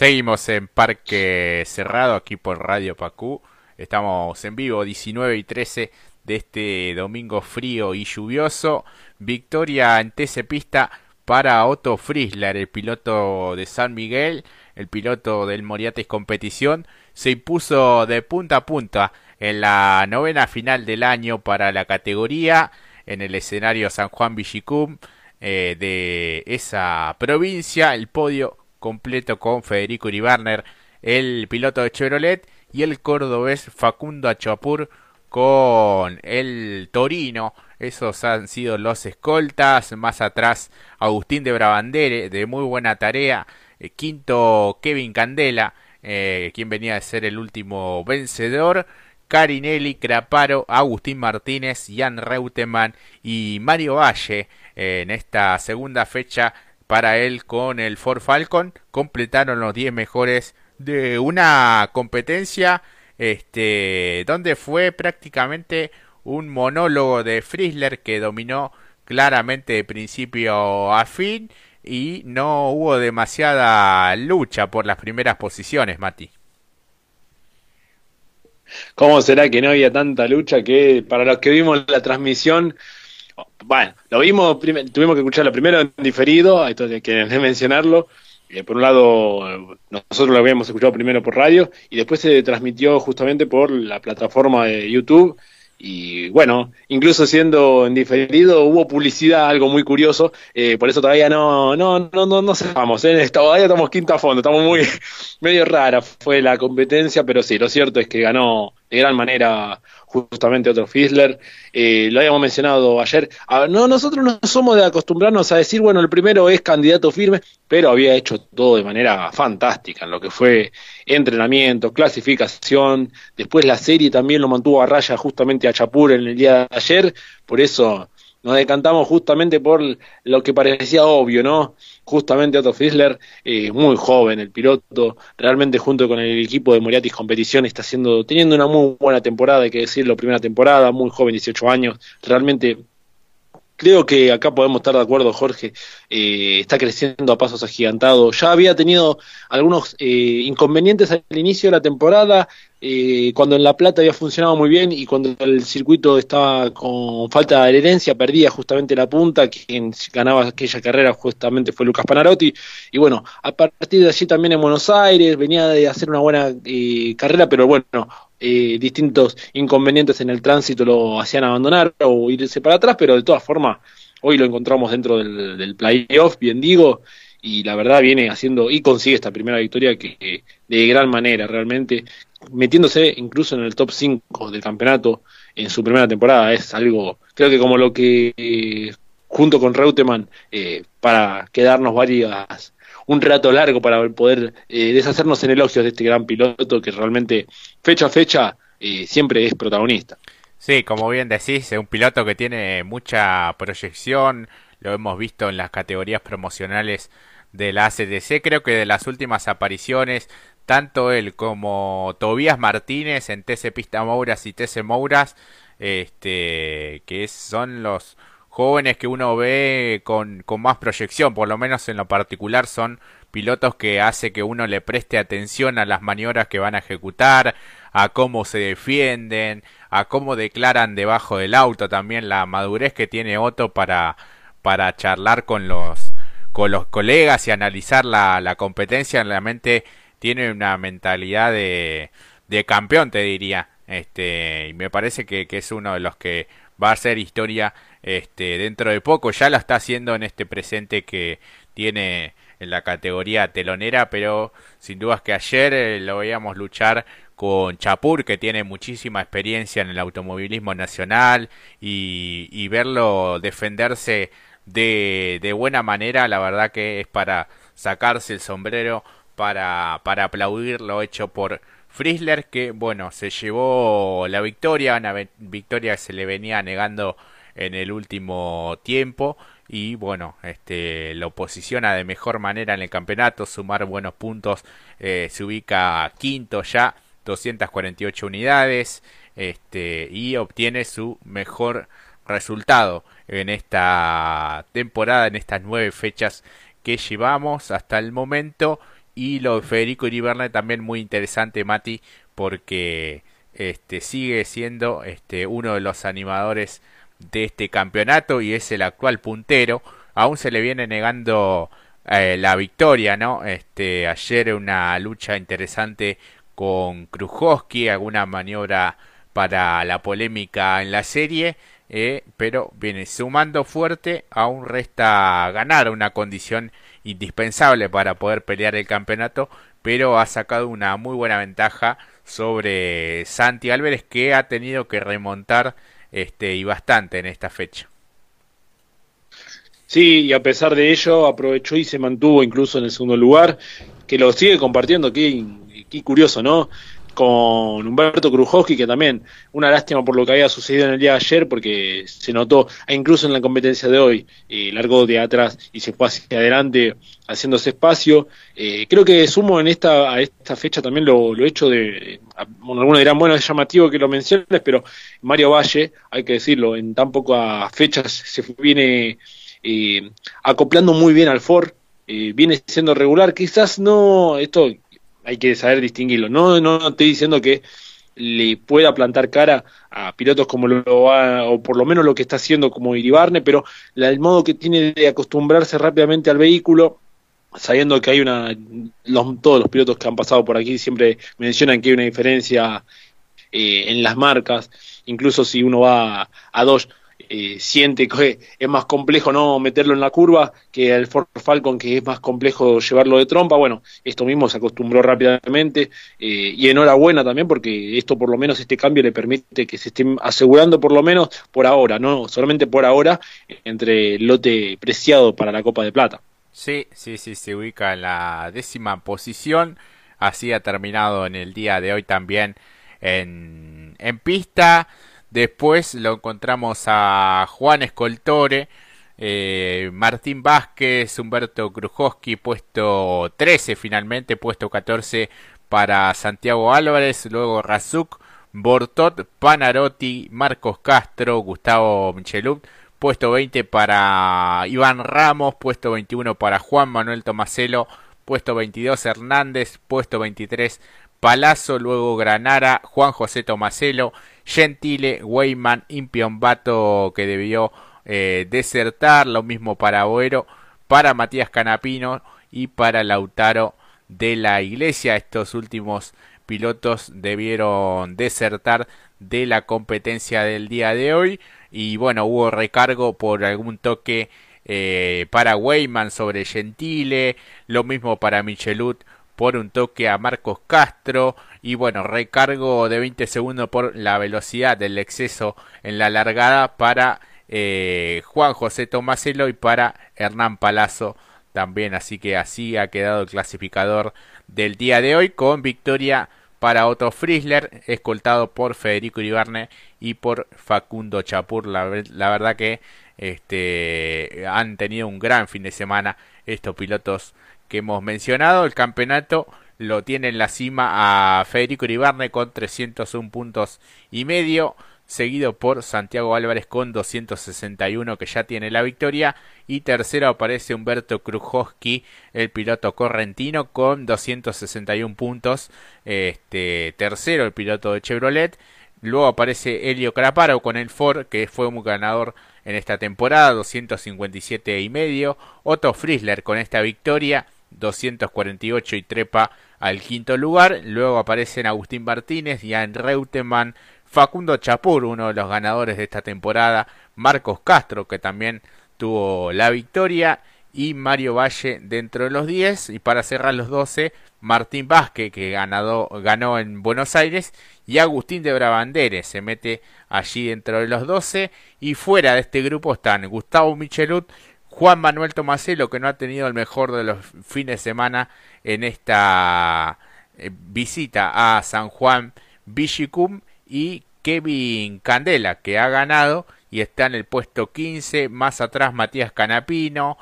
Seguimos en Parque Cerrado aquí por Radio Pacú. Estamos en vivo 19 y 13 de este domingo frío y lluvioso. Victoria en TC Pista para Otto Friesler, el piloto de San Miguel, el piloto del Moriatis Competición. Se impuso de punta a punta en la novena final del año para la categoría en el escenario San Juan Villicum eh, de esa provincia. El podio completo con Federico Iribarner, el piloto de Chevrolet, y el cordobés Facundo Achapur con el Torino. Esos han sido los escoltas. Más atrás, Agustín de Brabandere, de muy buena tarea. Eh, quinto, Kevin Candela, eh, quien venía a ser el último vencedor. Carinelli, Craparo, Agustín Martínez, Jan Reutemann y Mario Valle eh, en esta segunda fecha para él con el Ford Falcon. Completaron los 10 mejores de una competencia este, donde fue prácticamente un monólogo de Frizzler que dominó claramente de principio a fin y no hubo demasiada lucha por las primeras posiciones, Mati. ¿Cómo será que no había tanta lucha que para los que vimos la transmisión bueno, lo vimos, tuvimos que escucharlo primero en diferido, esto hay que mencionarlo. Eh, por un lado, nosotros lo habíamos escuchado primero por radio y después se transmitió justamente por la plataforma de YouTube. Y bueno, incluso siendo en diferido, hubo publicidad, algo muy curioso. Eh, por eso todavía no, no, no, no, no sabemos. ¿eh? Todavía estamos quinto a fondo, estamos muy medio rara. Fue la competencia, pero sí, lo cierto es que ganó de gran manera justamente otro Fizzler. Eh, lo habíamos mencionado ayer. no, nosotros no somos de acostumbrarnos a decir, bueno, el primero es candidato firme, pero había hecho todo de manera fantástica en lo que fue entrenamiento, clasificación. Después la serie también lo mantuvo a raya justamente a Chapur en el día de ayer. Por eso nos decantamos justamente por lo que parecía obvio, ¿no? Justamente Otto Fizzler, eh, muy joven el piloto, realmente junto con el equipo de Moriatis Competición está haciendo, teniendo una muy buena temporada, hay que decirlo, primera temporada, muy joven, 18 años, realmente creo que acá podemos estar de acuerdo, Jorge, eh, está creciendo a pasos agigantados. Ya había tenido algunos eh, inconvenientes al inicio de la temporada, eh, cuando en La Plata había funcionado muy bien y cuando el circuito estaba con falta de herencia, perdía justamente la punta, quien ganaba aquella carrera justamente fue Lucas Panarotti, y bueno, a partir de allí también en Buenos Aires venía de hacer una buena eh, carrera, pero bueno, eh, distintos inconvenientes en el tránsito lo hacían abandonar o irse para atrás, pero de todas formas, hoy lo encontramos dentro del, playoff, bien digo, y la verdad viene haciendo y consigue esta primera victoria que de gran manera realmente metiéndose incluso en el top 5 del campeonato en su primera temporada es algo creo que como lo que eh, junto con Reutemann eh, para quedarnos varias un rato largo para poder eh, deshacernos en elogios de este gran piloto que realmente fecha a fecha siempre es protagonista. Sí, como bien decís, es un piloto que tiene mucha proyección, lo hemos visto en las categorías promocionales de la ACDC. Creo que de las últimas apariciones, tanto él como Tobías Martínez en TC Pista Mouras y TC Mouras, este, que son los jóvenes que uno ve con, con más proyección, por lo menos en lo particular son pilotos que hace que uno le preste atención a las maniobras que van a ejecutar, a cómo se defienden, a cómo declaran debajo del auto, también la madurez que tiene Otto para, para charlar con los con los colegas y analizar la, la competencia, realmente tiene una mentalidad de, de campeón, te diría. Este, y me parece que, que, es uno de los que va a hacer historia este, dentro de poco. Ya lo está haciendo en este presente que tiene en la categoría telonera, pero sin dudas que ayer eh, lo veíamos luchar con Chapur, que tiene muchísima experiencia en el automovilismo nacional, y, y verlo defenderse de, de buena manera, la verdad que es para sacarse el sombrero, para, para aplaudir lo hecho por Frizzler, que bueno, se llevó la victoria, una victoria que se le venía negando en el último tiempo y bueno, este lo posiciona de mejor manera en el campeonato, sumar buenos puntos, eh, se ubica quinto ya, 248 unidades, este y obtiene su mejor resultado en esta temporada, en estas nueve fechas que llevamos hasta el momento. Y lo de Federico Iribarne también muy interesante, Mati, porque este, sigue siendo este, uno de los animadores de este campeonato y es el actual puntero. Aún se le viene negando eh, la victoria, ¿no? Este, ayer una lucha interesante con Krujowski, alguna maniobra para la polémica en la serie, eh, pero viene sumando fuerte, aún resta ganar una condición indispensable para poder pelear el campeonato, pero ha sacado una muy buena ventaja sobre Santi Álvarez que ha tenido que remontar este y bastante en esta fecha. Sí, y a pesar de ello aprovechó y se mantuvo incluso en el segundo lugar, que lo sigue compartiendo, qué, qué curioso, ¿no? Con Humberto Krujowski, que también una lástima por lo que había sucedido en el día de ayer, porque se notó, incluso en la competencia de hoy, eh, largó de atrás y se fue hacia adelante haciéndose espacio. Eh, creo que sumo en esta, a esta fecha también lo, hecho de, algunos dirán, bueno, es llamativo que lo menciones, pero Mario Valle, hay que decirlo, en tan pocas fechas se viene eh, acoplando muy bien al Ford, eh, viene siendo regular, quizás no, esto hay que saber distinguirlo. No, no estoy diciendo que le pueda plantar cara a pilotos como lo va, o por lo menos lo que está haciendo como Iribarne, pero el modo que tiene de acostumbrarse rápidamente al vehículo, sabiendo que hay una, todos los pilotos que han pasado por aquí siempre mencionan que hay una diferencia eh, en las marcas, incluso si uno va a, a Dodge, eh, siente que es más complejo no meterlo en la curva que el Ford Falcon, que es más complejo llevarlo de trompa. Bueno, esto mismo se acostumbró rápidamente eh, y enhorabuena también porque esto por lo menos este cambio le permite que se estén asegurando por lo menos por ahora, no solamente por ahora, entre el lote preciado para la Copa de Plata. Sí, sí, sí, se ubica en la décima posición. Así ha terminado en el día de hoy también en, en pista. Después lo encontramos a Juan Escoltore, eh, Martín Vázquez, Humberto Krujowski, puesto 13 finalmente, puesto 14 para Santiago Álvarez, luego Razuk, Bortot, Panarotti, Marcos Castro, Gustavo Michelut, puesto 20 para Iván Ramos, puesto 21 para Juan Manuel Tomaselo, puesto 22 Hernández, puesto 23 Palazzo, luego Granara, Juan José Tomaselo, Gentile, Weyman, Impiombato que debió eh, desertar, lo mismo para Boero, para Matías Canapino y para Lautaro de la Iglesia. Estos últimos pilotos debieron desertar de la competencia del día de hoy y bueno, hubo recargo por algún toque eh, para Weyman sobre Gentile, lo mismo para Michelut por un toque a Marcos Castro y bueno, recargo de 20 segundos por la velocidad del exceso en la largada para eh, Juan José Tomaselo y para Hernán Palazzo también, así que así ha quedado el clasificador del día de hoy con victoria para Otto Friesler, escoltado por Federico Iribarne y por Facundo Chapur. La, la, verdad que este, han tenido un gran fin de semana estos pilotos que hemos mencionado. El campeonato lo tiene en la cima a Federico Iribarne con 301 puntos y medio, seguido por Santiago Álvarez con 261 que ya tiene la victoria y tercero aparece Humberto Krujowski, el piloto correntino con 261 puntos, este tercero el piloto de Chevrolet, luego aparece Elio Craparo con el Ford que fue un ganador en esta temporada 257 y medio, Otto Friesler con esta victoria 248 y trepa al quinto lugar. Luego aparecen Agustín Martínez, Jan Reutemann, Facundo Chapur, uno de los ganadores de esta temporada, Marcos Castro, que también tuvo la victoria, y Mario Valle dentro de los 10. Y para cerrar los 12, Martín Vázquez, que ganado, ganó en Buenos Aires, y Agustín de Brabanderes se mete allí dentro de los 12. Y fuera de este grupo están Gustavo Michelut, Juan Manuel Tomaselo, que no ha tenido el mejor de los fines de semana en esta eh, visita a San Juan Vichicum, y Kevin Candela, que ha ganado y está en el puesto 15, más atrás Matías Canapino,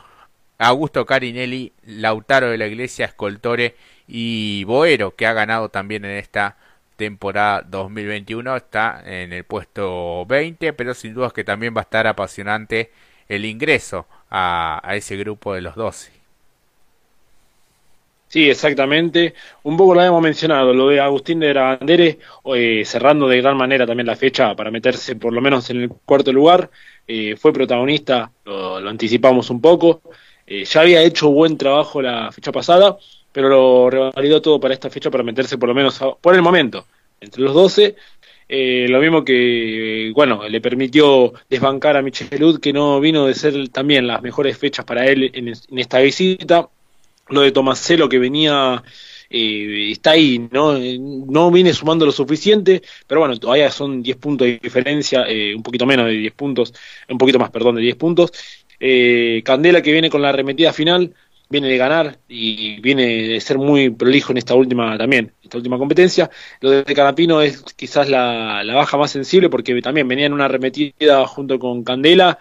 Augusto Carinelli, Lautaro de la Iglesia, Escoltore y Boero, que ha ganado también en esta temporada 2021, está en el puesto 20, pero sin duda que también va a estar apasionante el ingreso a, ese grupo de los 12. Sí, exactamente. Un poco lo habíamos mencionado, lo de Agustín de Grandere, eh, cerrando de gran manera también la fecha para meterse por lo menos en el cuarto lugar. Eh, fue protagonista, lo, anticipamos un poco. Eh, ya había hecho buen trabajo la fecha pasada, pero lo revalidó todo para esta fecha para meterse por lo menos por el momento entre los 12. Lo mismo que, bueno, le permitió desbancar a Michelud, que no vino de ser también las mejores fechas para él en, esta visita lo de Tomaselo que venía eh, está ahí, ¿no? No viene sumando lo suficiente, pero bueno, todavía son 10 puntos de diferencia, eh, un poquito menos de 10 puntos, un poquito más, perdón, de 10 puntos. Eh, Candela que viene con la arremetida final, viene de ganar y viene de ser muy prolijo en esta última también, esta última competencia. Lo de Canapino es quizás la, la baja más sensible porque también venía en una arremetida junto con Candela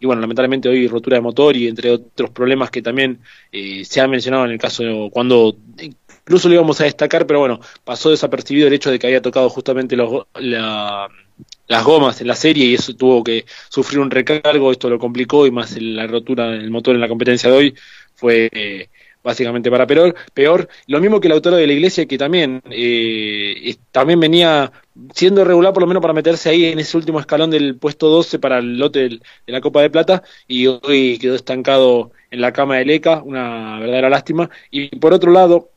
y bueno, lamentablemente hoy rotura de motor y entre otros problemas que también eh, se han mencionado en el caso de cuando incluso lo íbamos a destacar, pero bueno, pasó desapercibido el hecho de que había tocado justamente las gomas en la serie y eso tuvo que sufrir un recargo, esto lo complicó y más la rotura del motor en la competencia de hoy fue eh, básicamente para peor, peor. Lo mismo que el autor de la iglesia, que también, eh, también venía siendo regular por lo menos para meterse ahí en ese último escalón del puesto 12 para el lote de la Copa de Plata y hoy quedó estancado en la cama de Leca, una verdadera lástima. Y por otro lado,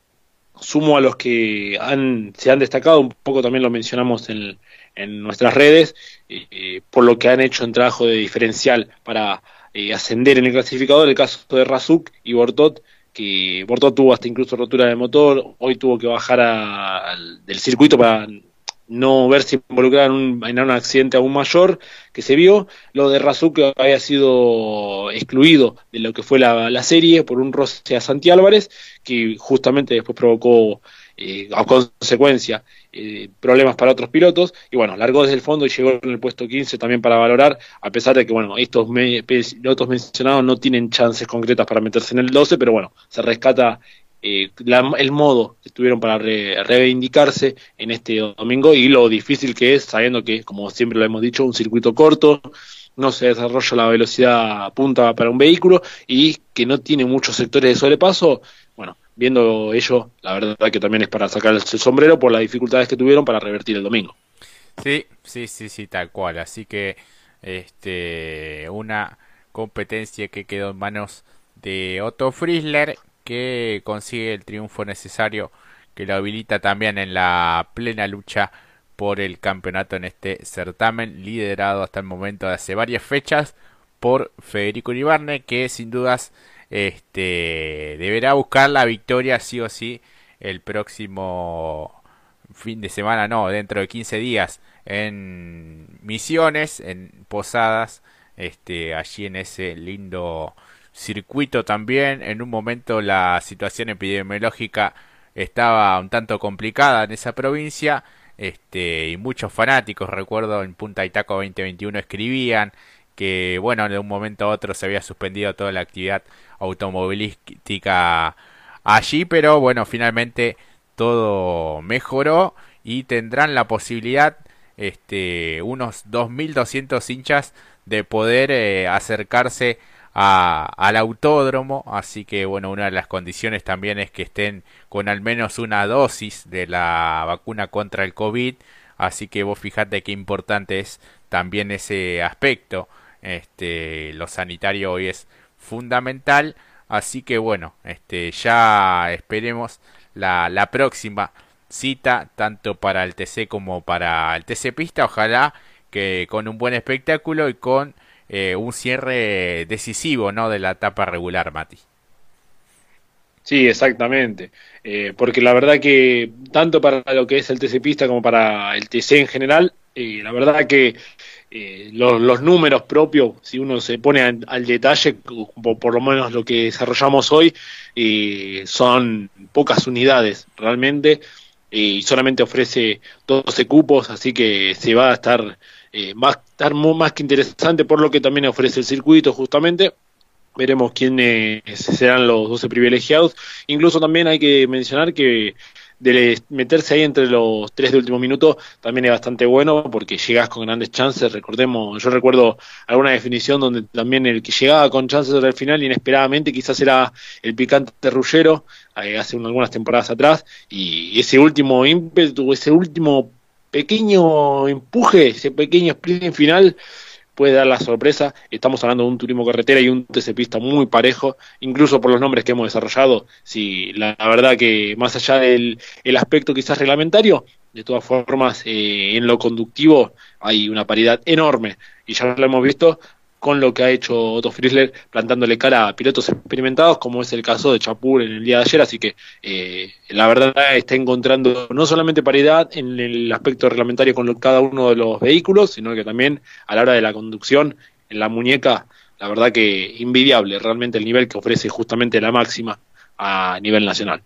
sumo a los que han, se han destacado, un poco también lo mencionamos en, en nuestras redes, eh, por lo que han hecho un trabajo de diferencial para eh, ascender en el clasificador, el caso de Razuk y Bortot, que Borto tuvo hasta incluso rotura de motor, hoy tuvo que bajar del circuito para no verse involucrado en un, en un accidente aún mayor que se vio. Lo de Razú que había sido excluido de lo que fue la, la serie por un roce a Santi Álvarez, que justamente después provocó eh, a consecuencia eh, problemas para otros pilotos. Y bueno, largó desde el fondo y llegó en el puesto 15 también para valorar, a pesar de que bueno, estos pilotos mencionados no tienen chances concretas para meterse en el 12, pero bueno, se rescata eh, el modo que tuvieron para reivindicarse en este domingo y lo difícil que es, sabiendo que, como siempre lo hemos dicho, un circuito corto, no se desarrolla la velocidad punta para un vehículo y que no tiene muchos sectores de sobrepaso, bueno, viendo ello, la verdad que también es para sacar el sombrero por las dificultades que tuvieron para revertir el domingo. Sí, sí, sí, sí, tal cual. Así que este una competencia que quedó en manos de Otto Friesler que consigue el triunfo necesario que lo habilita también en la plena lucha por el campeonato en este certamen liderado hasta el momento de hace varias fechas por Federico Uribarne que sin dudas este deberá buscar la victoria sí o sí el próximo fin de semana, no, dentro de 15 días en Misiones, en Posadas, este allí en ese lindo circuito también. En un momento la situación epidemiológica estaba un tanto complicada en esa provincia. Este, y muchos fanáticos, recuerdo en Punta Itaco 2021 escribían que bueno, de un momento a otro se había suspendido toda la actividad automovilística allí, pero bueno, finalmente todo mejoró y tendrán la posibilidad este unos 2200 hinchas de poder eh, acercarse al autódromo, así que bueno, una de las condiciones también es que estén con al menos una dosis de la vacuna contra el COVID, así que vos fijate qué importante es también ese aspecto este, lo sanitario hoy es fundamental. Así que bueno, este, ya esperemos la, la próxima cita, tanto para el TC como para el TC Pista. Ojalá que con un buen espectáculo y con eh, un cierre decisivo ¿no? de la etapa regular, Mati. Sí, exactamente. Eh, porque la verdad que tanto para lo que es el TC Pista como para el TC en general, eh, la verdad que eh, los, números propios, si uno se pone al detalle, por, lo menos lo que desarrollamos hoy, eh, son pocas unidades realmente y solamente ofrece 12 cupos, así que se va a estar, eh, va a estar más que interesante por lo que también ofrece el circuito justamente. Veremos quiénes serán los 12 privilegiados. Incluso también hay que mencionar que de meterse ahí entre los tres de último minuto también es bastante bueno porque llegas con grandes chances. Recordemos, yo recuerdo alguna definición donde también el que llegaba con chances al final inesperadamente quizás era el picante Rullero eh, hace algunas temporadas atrás y ese último ímpetu, ese último pequeño empuje, ese pequeño sprint final puede dar la sorpresa. Estamos hablando de un turismo carretera y un TC pista muy parejo, incluso por los nombres que hemos desarrollado. Sí, la, verdad que más allá del el aspecto quizás reglamentario, de todas formas, eh, en lo conductivo hay una paridad enorme y ya lo hemos visto con lo que ha hecho Otto Friesler plantándole cara a pilotos experimentados, como es el caso de Chapur en el día de ayer, así que eh, la verdad está encontrando no solamente paridad en el aspecto reglamentario con cada uno de los vehículos, sino que también a la hora de la conducción, en la muñeca, la verdad que invidiable realmente el nivel que ofrece justamente la máxima a nivel nacional.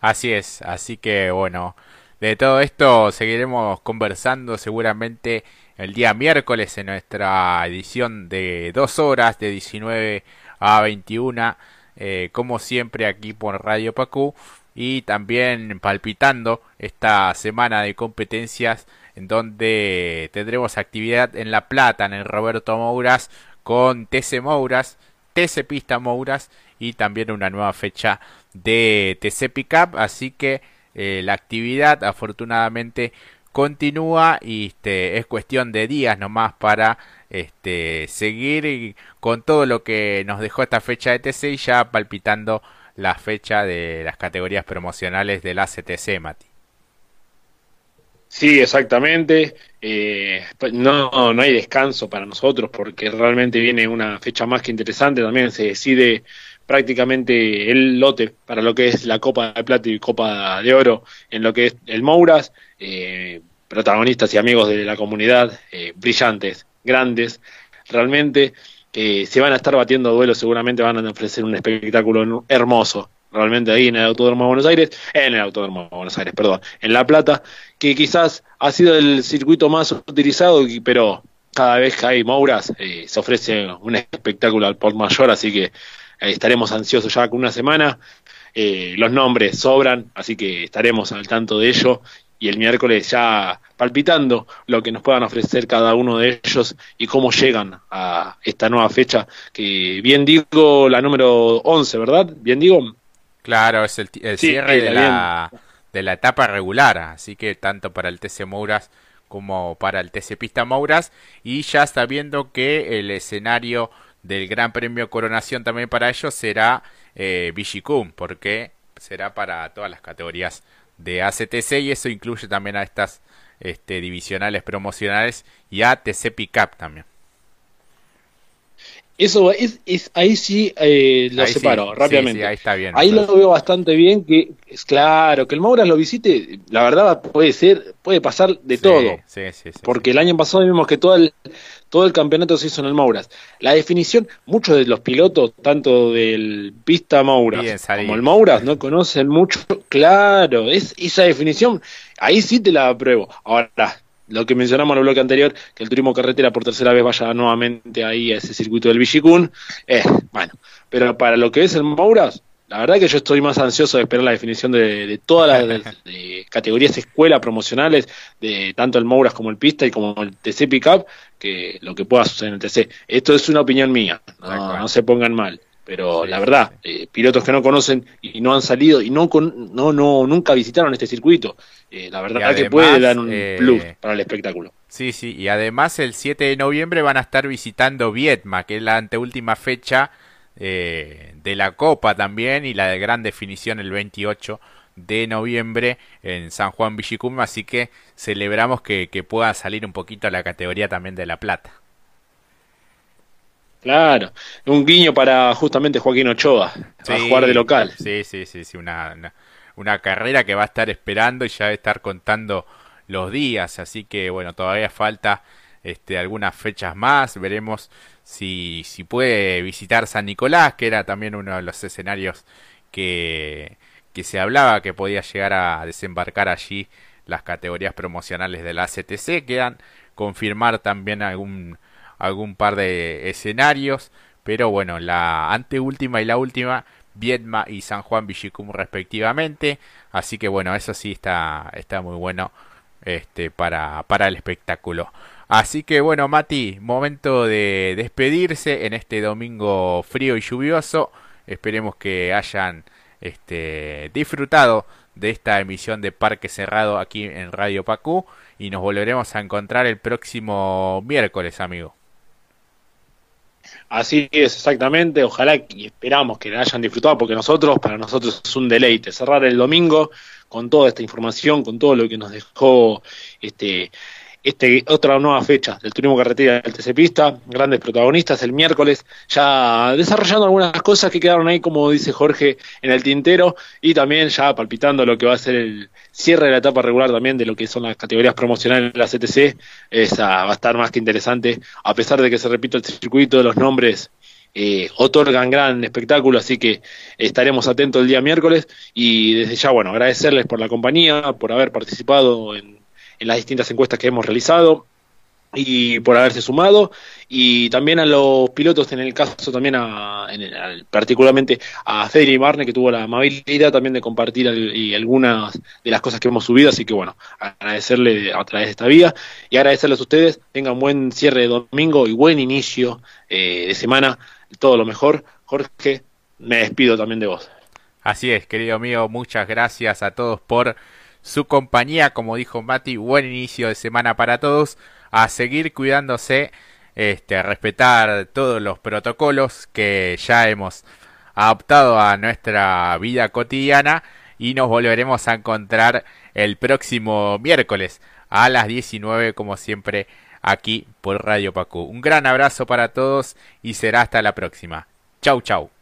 Así es, así que bueno, de todo esto seguiremos conversando seguramente el día miércoles en nuestra edición de dos horas de 19 a 21 eh, como siempre aquí por Radio Pacú y también palpitando esta semana de competencias en donde tendremos actividad en La Plata en el Roberto Mouras con TC Mouras, TC Pista Mouras y también una nueva fecha de TC Pickup. Así que eh, la actividad afortunadamente continúa y este, es cuestión de días nomás para este, seguir con todo lo que nos dejó esta fecha de TC y ya palpitando la fecha de las categorías promocionales de la CTC, Mati. Sí, exactamente. Eh, no, no hay descanso para nosotros porque realmente viene una fecha más que interesante. También se decide prácticamente el lote para lo que es la Copa de Plata y Copa de Oro en lo que es el Mouras. Eh, protagonistas y amigos de la comunidad, eh, brillantes, grandes, realmente eh, se van a estar batiendo duelos, seguramente van a ofrecer un espectáculo hermoso, realmente ahí en el Autódromo de Buenos Aires, en el Autódromo de Buenos Aires, perdón, en La Plata, que quizás ha sido el circuito más utilizado, pero cada vez que hay Mouras eh, se ofrece un espectáculo al por mayor, así que estaremos ansiosos ya con una semana. los nombres sobran, así que estaremos al tanto de ello y el miércoles ya palpitando lo que nos puedan ofrecer cada uno de ellos y cómo llegan a esta nueva fecha, que bien digo la número 11, ¿verdad? Bien digo. Claro, es el, cierre de, la, de la etapa regular, así que tanto para el TC Mouras como para el TC Pista Mouras y ya sabiendo que el escenario del Gran Premio Coronación también para ellos será eh, porque será para todas las categorías de ACTC y eso incluye también a estas este, divisionales promocionales y a TC Pickup también. Eso es, es ahí sí eh, lo separo rápidamente. ahí está bien. Ahí lo veo bastante bien que es claro que el Mouras lo visite, la verdad puede ser, puede pasar de todo. porque el año pasado vimos que todo el, todo el campeonato se hizo en el Mouras. La definición, muchos de los pilotos, tanto del pista Mouras como el Mouras, no conocen mucho. Claro, es esa definición, ahí sí te la apruebo. Ahora, lo que mencionamos en el bloque anterior, que el turismo carretera por tercera vez vaya nuevamente ahí a ese circuito del Villicún, eh, bueno, pero para lo que es el Mouras, la verdad que yo estoy más ansioso de esperar la definición de, todas las categorías escuela promocionales, de tanto el Mouras como el Pista y como el TC Pickup, que lo que pueda suceder en el TC. Esto es una opinión mía, no, se pongan mal. Pero la verdad, eh, pilotos que no conocen y no han salido y no, no, no nunca visitaron este circuito, eh, la verdad que puede dar un eh, plus para el espectáculo. Sí, sí, y además el 7 de noviembre van a estar visitando Vietma, que es la anteúltima fecha eh, de la Copa también y la de gran definición el 28 de noviembre en San Juan Villicum, así que celebramos que, pueda salir un poquito a la categoría también de La Plata. Claro, un guiño para justamente Joaquín Ochoa, a jugar de local. Sí, sí, sí, sí una, una, carrera que va a estar esperando y ya va a estar contando los días, así que bueno, todavía falta este, algunas fechas más, veremos si, si puede visitar San Nicolás, que era también uno de los escenarios que, que se hablaba que podía llegar a desembarcar allí las categorías promocionales de la CTC, quedan confirmar también algún, algún par de escenarios, pero bueno, la anteúltima y la última Viedma y San Juan Villicum respectivamente. Así que bueno, eso sí está, está muy bueno este, para, para el espectáculo. Así que bueno, Mati, momento de despedirse en este domingo frío y lluvioso. Esperemos que hayan este, disfrutado de esta emisión de Parque Cerrado aquí en Radio Pacú y nos volveremos a encontrar el próximo miércoles, amigo. Así es, exactamente. Ojalá y esperamos que la hayan disfrutado, porque nosotros, para nosotros es un deleite cerrar el domingo con toda esta información, con todo lo que nos dejó este este, otra nueva fecha del turismo carretera del TC Pista, grandes protagonistas el miércoles, ya desarrollando algunas cosas que quedaron ahí, como dice Jorge, en el tintero, y también ya palpitando lo que va a ser el cierre de la etapa regular también de lo que son las categorías promocionales de la CTC, esa va a estar más que interesante, a pesar de que se repite el circuito, de los nombres eh, otorgan gran espectáculo, así que estaremos atentos el día miércoles y desde ya, bueno, agradecerles por la compañía, por haber participado en en las distintas encuestas que hemos realizado y por haberse sumado. Y también a los pilotos en el caso también a, particularmente a Federico Barne que tuvo la amabilidad también de compartir y algunas de las cosas que hemos subido. Así que bueno agradecerle a través de esta vía y agradecerles a ustedes. Tengan buen cierre de domingo y buen inicio eh, de semana. Todo lo mejor. Jorge me despido también de vos. Así es querido mío. Muchas gracias a todos por su compañía, como dijo Mati, buen inicio de semana para todos, a seguir cuidándose, este, a respetar todos los protocolos que ya hemos adoptado a nuestra vida cotidiana y nos volveremos a encontrar el próximo miércoles a las 19 como siempre aquí por Radio Pacu. Un gran abrazo para todos y será hasta la próxima. Chau chau.